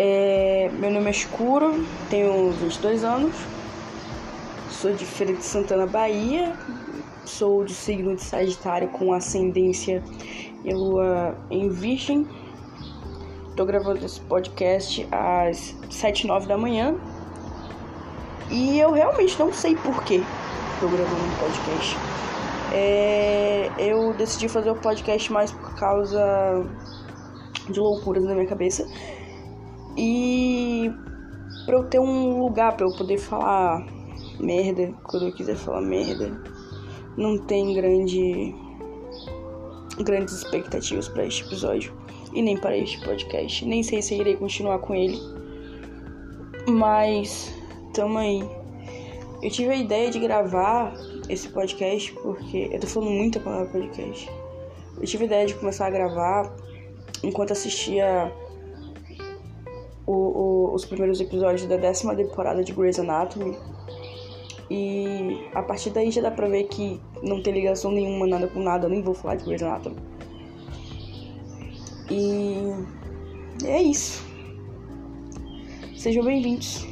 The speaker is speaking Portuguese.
É, meu nome é Escuro, tenho 22 anos, sou de Feira de Santana, Bahia, sou de signo de Sagitário com ascendência e lua em Virgem. Tô gravando esse podcast às 7 9 da manhã e eu realmente não sei por que tô gravando um podcast. É, eu decidi fazer o podcast mais por causa de loucuras na minha cabeça e pra eu ter um lugar pra eu poder falar merda quando eu quiser falar merda. Não tem grande grandes expectativas para este episódio e nem para este podcast. Nem sei se irei continuar com ele. Mas tamo aí. Eu tive a ideia de gravar esse podcast porque eu tô falando muito a palavra podcast. Eu tive a ideia de começar a gravar enquanto assistia os primeiros episódios da décima temporada de Grey's Anatomy. E a partir daí já dá pra ver que não tem ligação nenhuma, nada com nada, nem vou falar de Grey's Anatomy. E é isso. Sejam bem-vindos.